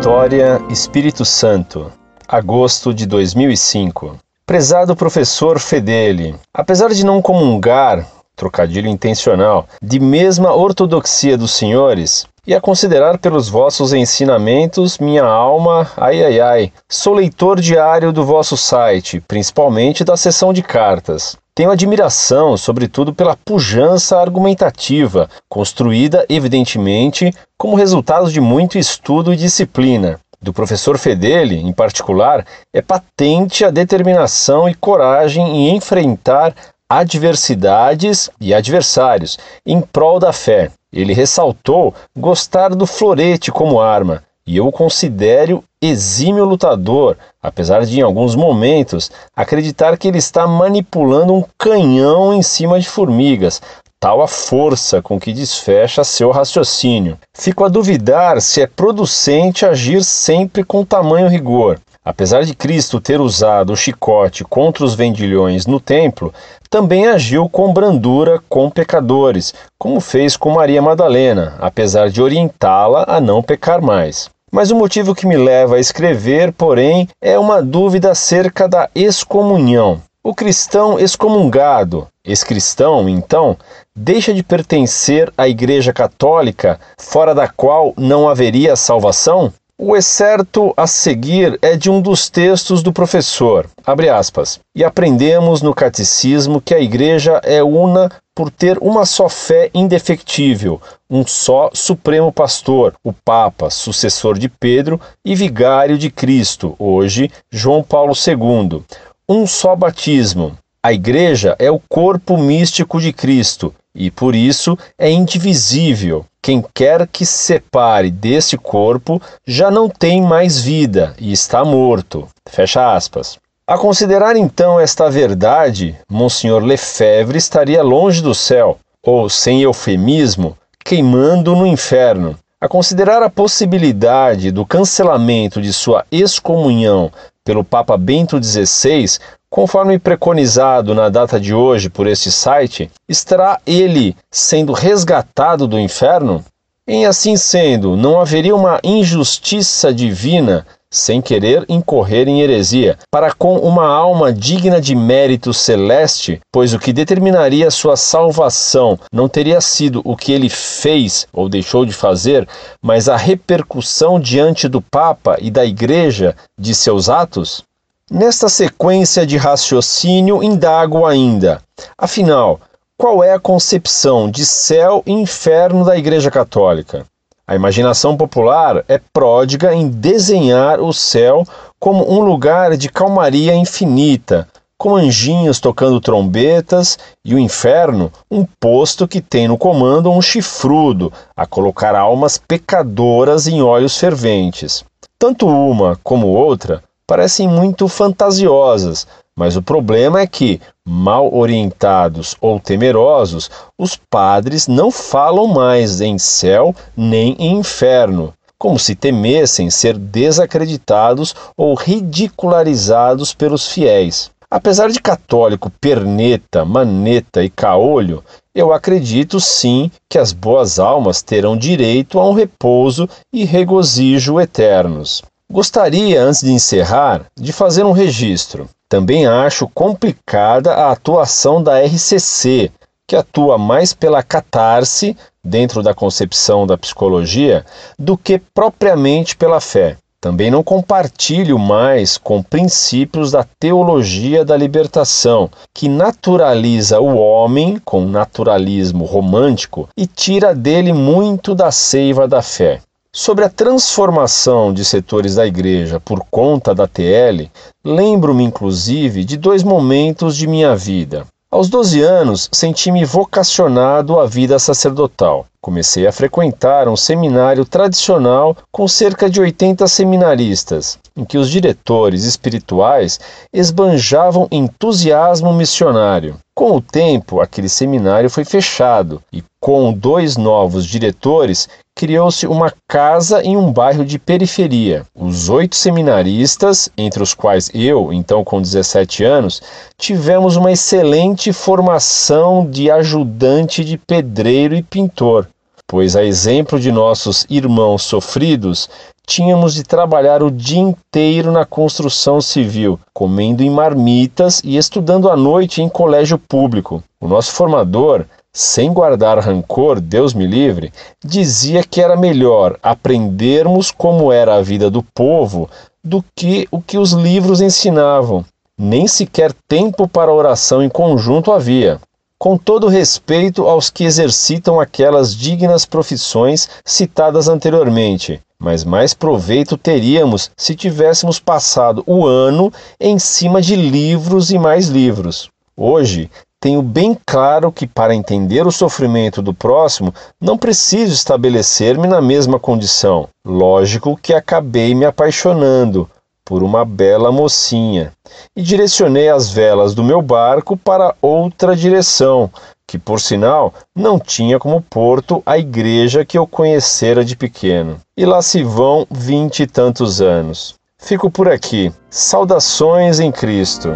Vitória, Espírito Santo, agosto de 2005. Prezado professor Fedeli, apesar de não comungar, trocadilho intencional, de mesma ortodoxia dos senhores, e a considerar pelos vossos ensinamentos minha alma, ai ai ai, sou leitor diário do vosso site, principalmente da seção de cartas. Tenho admiração, sobretudo, pela pujança argumentativa, construída, evidentemente, como resultado de muito estudo e disciplina. Do professor Fedeli, em particular, é patente a determinação e coragem em enfrentar adversidades e adversários em prol da fé. Ele ressaltou gostar do florete como arma, e eu o considero exímio lutador, apesar de em alguns momentos acreditar que ele está manipulando um canhão em cima de formigas, tal a força com que desfecha seu raciocínio. Fico a duvidar se é producente agir sempre com tamanho rigor. Apesar de Cristo ter usado o chicote contra os vendilhões no templo, também agiu com brandura com pecadores, como fez com Maria Madalena, apesar de orientá-la a não pecar mais. Mas o motivo que me leva a escrever, porém, é uma dúvida acerca da excomunhão. O cristão excomungado, ex-cristão, então, deixa de pertencer à Igreja Católica, fora da qual não haveria salvação? O excerto a seguir é de um dos textos do professor, aspas, e aprendemos no catecismo que a igreja é una por ter uma só fé indefectível, um só supremo pastor, o Papa, sucessor de Pedro e vigário de Cristo, hoje João Paulo II, um só batismo. A igreja é o corpo místico de Cristo e por isso é indivisível. Quem quer que se separe desse corpo já não tem mais vida e está morto. Fecha aspas. A considerar então esta verdade, Monsenhor Lefebvre estaria longe do céu, ou, sem eufemismo, queimando no inferno. A considerar a possibilidade do cancelamento de sua excomunhão pelo Papa Bento XVI, Conforme preconizado na data de hoje por este site, estará ele sendo resgatado do inferno? Em assim sendo, não haveria uma injustiça divina sem querer incorrer em heresia, para com uma alma digna de mérito celeste, pois o que determinaria sua salvação não teria sido o que ele fez ou deixou de fazer, mas a repercussão diante do Papa e da Igreja de seus atos? Nesta sequência de raciocínio, indago ainda: afinal, qual é a concepção de céu e inferno da Igreja Católica? A imaginação popular é pródiga em desenhar o céu como um lugar de calmaria infinita, com anjinhos tocando trombetas, e o inferno, um posto que tem no comando um chifrudo, a colocar almas pecadoras em olhos ferventes. Tanto uma como outra parecem muito fantasiosas, mas o problema é que, mal orientados ou temerosos, os padres não falam mais em céu nem em inferno, como se temessem ser desacreditados ou ridicularizados pelos fiéis. Apesar de católico perneta, maneta e caolho, eu acredito sim que as boas almas terão direito a um repouso e regozijo eternos. Gostaria, antes de encerrar, de fazer um registro. Também acho complicada a atuação da RCC, que atua mais pela catarse, dentro da concepção da psicologia, do que propriamente pela fé. Também não compartilho mais com princípios da teologia da libertação, que naturaliza o homem com naturalismo romântico e tira dele muito da seiva da fé. Sobre a transformação de setores da igreja por conta da TL, lembro-me inclusive de dois momentos de minha vida. Aos 12 anos, senti-me vocacionado à vida sacerdotal. Comecei a frequentar um seminário tradicional com cerca de 80 seminaristas, em que os diretores espirituais esbanjavam entusiasmo missionário. Com o tempo, aquele seminário foi fechado e, com dois novos diretores, criou-se uma casa em um bairro de periferia. Os oito seminaristas, entre os quais eu, então com 17 anos, tivemos uma excelente formação de ajudante de pedreiro e pintor. pois, a exemplo de nossos irmãos sofridos, tínhamos de trabalhar o dia inteiro na construção civil, comendo em marmitas e estudando à noite em colégio público. O nosso formador, sem guardar rancor, Deus me livre, dizia que era melhor aprendermos como era a vida do povo do que o que os livros ensinavam. Nem sequer tempo para oração em conjunto havia com todo respeito aos que exercitam aquelas dignas profissões citadas anteriormente, mas mais proveito teríamos se tivéssemos passado o ano em cima de livros e mais livros. Hoje, tenho bem claro que para entender o sofrimento do próximo não preciso estabelecer-me na mesma condição. Lógico que acabei me apaixonando, por uma bela mocinha, e direcionei as velas do meu barco para outra direção, que por sinal não tinha como porto a igreja que eu conhecera de pequeno. E lá se vão vinte e tantos anos. Fico por aqui. Saudações em Cristo.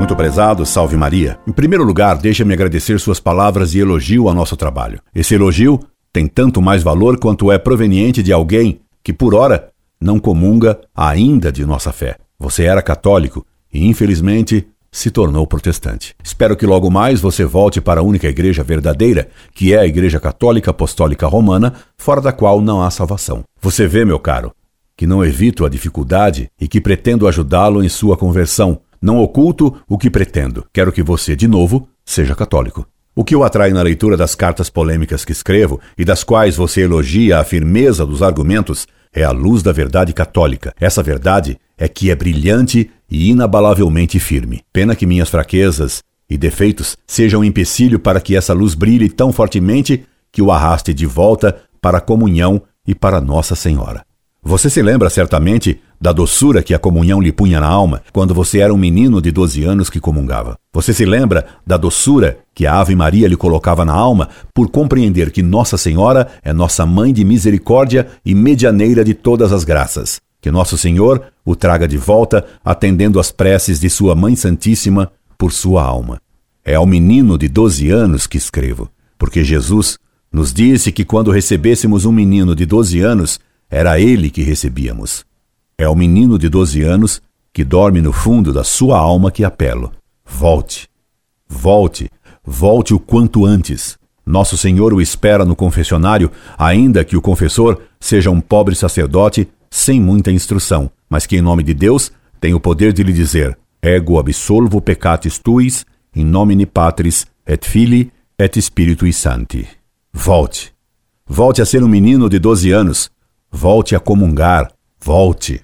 Muito prezado, salve Maria. Em primeiro lugar, deixa-me agradecer suas palavras de elogio ao nosso trabalho. Esse elogio tem tanto mais valor quanto é proveniente de alguém que, por ora, não comunga ainda de nossa fé. Você era católico e, infelizmente, se tornou protestante. Espero que logo mais você volte para a única igreja verdadeira, que é a Igreja Católica Apostólica Romana, fora da qual não há salvação. Você vê, meu caro, que não evito a dificuldade e que pretendo ajudá-lo em sua conversão. Não oculto o que pretendo. Quero que você, de novo, seja católico. O que o atrai na leitura das cartas polêmicas que escrevo e das quais você elogia a firmeza dos argumentos é a luz da verdade católica. Essa verdade é que é brilhante e inabalavelmente firme. Pena que minhas fraquezas e defeitos sejam um empecilho para que essa luz brilhe tão fortemente que o arraste de volta para a comunhão e para Nossa Senhora. Você se lembra certamente da doçura que a comunhão lhe punha na alma quando você era um menino de 12 anos que comungava. Você se lembra da doçura que a Ave Maria lhe colocava na alma por compreender que Nossa Senhora é nossa mãe de misericórdia e medianeira de todas as graças. Que Nosso Senhor o traga de volta, atendendo às preces de Sua Mãe Santíssima por sua alma. É ao menino de 12 anos que escrevo, porque Jesus nos disse que quando recebêssemos um menino de 12 anos, era ele que recebíamos. É o menino de 12 anos que dorme no fundo da sua alma que apelo. Volte, volte, volte o quanto antes. Nosso Senhor o espera no confessionário, ainda que o confessor seja um pobre sacerdote sem muita instrução, mas que, em nome de Deus, tem o poder de lhe dizer: Ego absolvo peccatis tuis, in nomine Patris et Filii et Spiritui Sancti. Volte. Volte a ser um menino de 12 anos, Volte a comungar. Volte.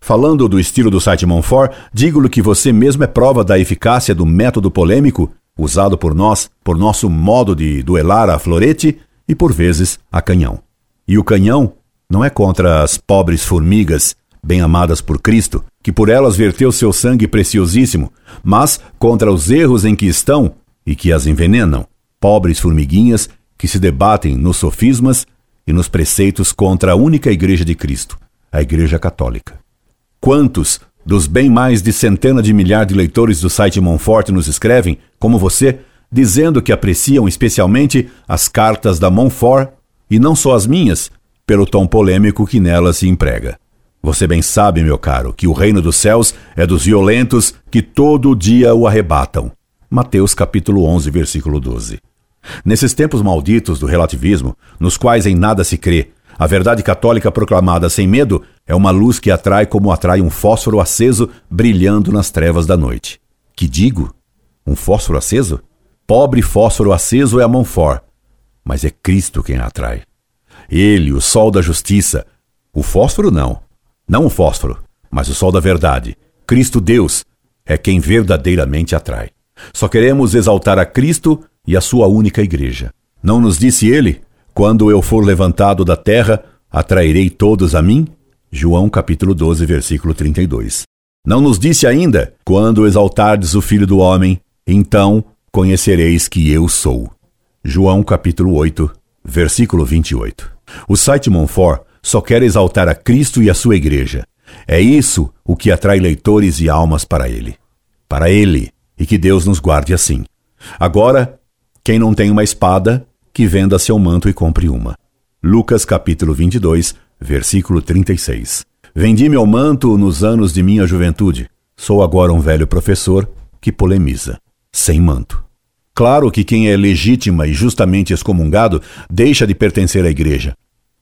Falando do estilo do site Monfort, digo-lhe que você mesmo é prova da eficácia do método polêmico usado por nós, por nosso modo de duelar a florete e por vezes a canhão. E o canhão não é contra as pobres formigas, bem amadas por Cristo, que por elas verteu seu sangue preciosíssimo, mas contra os erros em que estão e que as envenenam, pobres formiguinhas que se debatem nos sofismas e nos preceitos contra a única Igreja de Cristo, a Igreja Católica. Quantos dos bem mais de centena de milhar de leitores do site Monfort nos escrevem, como você, dizendo que apreciam especialmente as cartas da Monfort e não só as minhas, pelo tom polêmico que nelas se emprega. Você bem sabe, meu caro, que o reino dos céus é dos violentos que todo dia o arrebatam. Mateus capítulo 11, versículo 12. Nesses tempos malditos do relativismo, nos quais em nada se crê, a verdade católica proclamada sem medo é uma luz que atrai como atrai um fósforo aceso brilhando nas trevas da noite. Que digo? Um fósforo aceso? Pobre fósforo aceso é a mão for, mas é Cristo quem a atrai. Ele, o sol da justiça. O fósforo não. Não o fósforo, mas o sol da verdade. Cristo Deus é quem verdadeiramente atrai. Só queremos exaltar a Cristo e a sua única igreja. Não nos disse ele: Quando eu for levantado da terra, atrairei todos a mim? João capítulo 12, versículo 32. Não nos disse ainda: Quando exaltardes o Filho do Homem, então conhecereis que eu sou. João capítulo 8, versículo 28. O site Monfort só quer exaltar a Cristo e a sua igreja. É isso o que atrai leitores e almas para ele. Para ele, e que Deus nos guarde assim. Agora, Quem não tem uma espada, que venda seu manto e compre uma. Lucas capítulo 22, versículo 36. Vendi meu manto nos anos de minha juventude. Sou agora um velho professor que polemiza, sem manto. Claro que quem é legítima e justamente excomungado deixa de pertencer à igreja.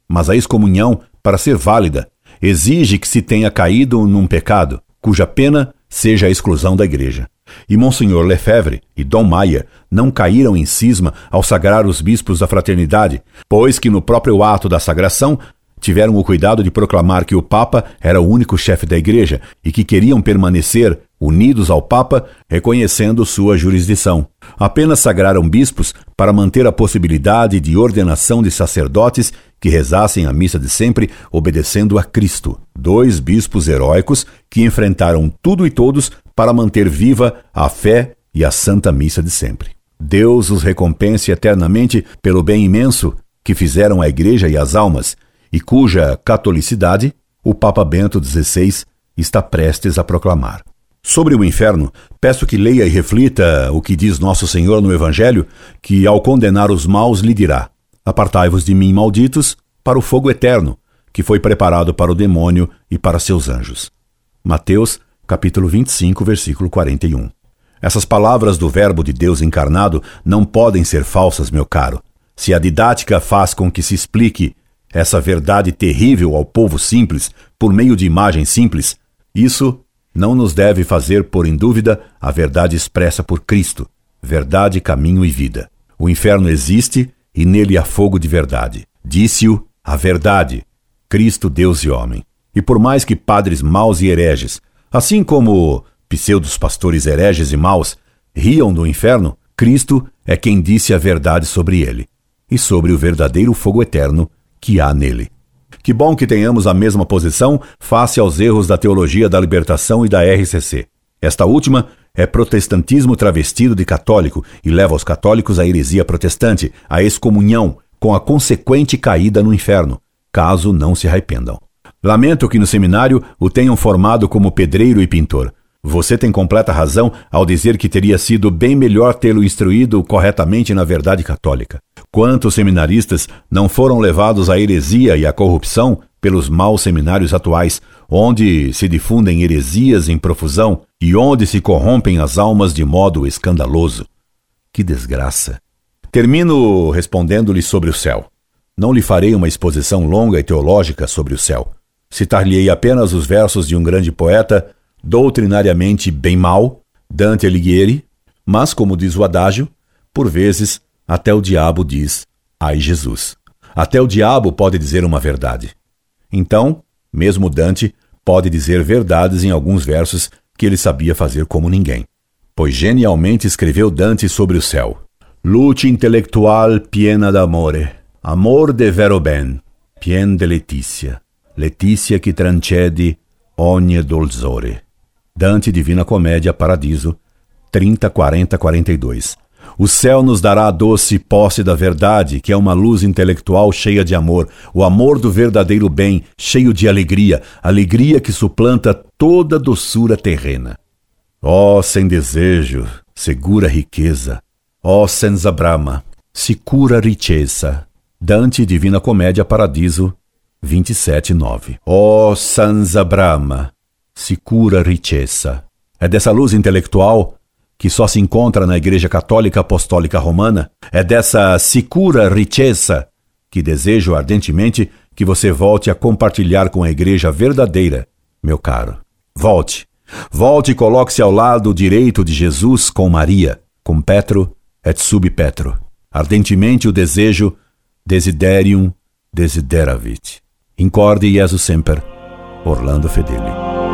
Mas a excomunhão, para ser válida, exige que se tenha caído num pecado, cuja pena seja a exclusão da igreja. E Monsenhor Lefebvre e Dom Maia não caíram em cisma ao sagrar os bispos da fraternidade, pois que no próprio ato da sagração tiveram o cuidado de proclamar que o Papa era o único chefe da igreja e que queriam permanecer unidos ao Papa, reconhecendo sua jurisdição. Apenas sagraram bispos para manter a possibilidade de ordenação de sacerdotes que rezassem a missa de sempre obedecendo a Cristo. Dois bispos heróicos que enfrentaram tudo e todos para manter viva a fé e a santa missa de sempre. Deus os recompense eternamente pelo bem imenso que fizeram à igreja e às almas, e cuja catolicidade o Papa Bento XVI está prestes a proclamar. Sobre o inferno, peço que leia e reflita o que diz Nosso Senhor no Evangelho, que ao condenar os maus lhe dirá: Apartai-vos de mim, malditos, para o fogo eterno, que foi preparado para o demônio e para seus anjos. Mateus, capítulo 25, versículo 41. Essas palavras do Verbo de Deus encarnado não podem ser falsas, meu caro. Se a didática faz com que se explique essa verdade terrível ao povo simples por meio de imagens simples, isso não nos deve fazer pôr em dúvida a verdade expressa por Cristo, verdade, caminho e vida. O inferno existe e nele há fogo de verdade. Disse-o a verdade, Cristo, Deus e homem. E por mais que padres maus e hereges, assim como pseudos pastores hereges e maus, riam do inferno, Cristo é quem disse a verdade sobre ele e sobre o verdadeiro fogo eterno que há nele. Que bom que tenhamos a mesma posição face aos erros da teologia da libertação e da RCC. Esta última é protestantismo travestido de católico e leva os católicos à heresia protestante, à excomunhão, com a consequente caída no inferno, caso não se arrependam. Lamento que no seminário o tenham formado como pedreiro e pintor. Você tem completa razão ao dizer que teria sido bem melhor tê-lo instruído corretamente na verdade católica. Quantos seminaristas não foram levados à heresia e à corrupção pelos maus seminários atuais, onde se difundem heresias em profusão e onde se corrompem as almas de modo escandaloso? Que desgraça! Termino respondendo-lhe sobre o céu. Não lhe farei uma exposição longa e teológica sobre o céu. Citar-lhe-ei apenas os versos de um grande poeta, doutrinariamente bem mau, Dante Alighieri, mas, como diz o adágio, por vezes até o diabo diz: Ai Jesus. Até o diabo pode dizer uma verdade. Então, mesmo Dante pode dizer verdades em alguns versos que ele sabia fazer como ninguém. Pois genialmente escreveu Dante sobre o céu. Luce intellectual piena d'amore, amor de vero ben, pien de letizia, letizia que transcede ogni dolzore. Dante Divina Comédia Paradiso 30, 40, 42. O céu nos dará a doce posse da verdade, que é uma luz intelectual cheia de amor, o amor do verdadeiro bem, cheio de alegria, alegria que suplanta toda doçura terrena. Ó oh, sem desejo, segura riqueza, ó oh, senza brama, sicura riqueza. Dante Divina Comédia Paradiso 27:9. Ó oh, senza brama, sicura riqueza. É dessa luz intelectual que só se encontra na Igreja Católica Apostólica Romana, é dessa sicura riqueza que desejo ardentemente que você volte a compartilhar com a Igreja verdadeira, meu caro. Volte. Volte e coloque-se ao lado direito de Jesus com Maria, com Petro et sub Petro. Ardentemente o desejo, desiderium desideravit. Incorde Jesus Semper, Orlando Fedeli.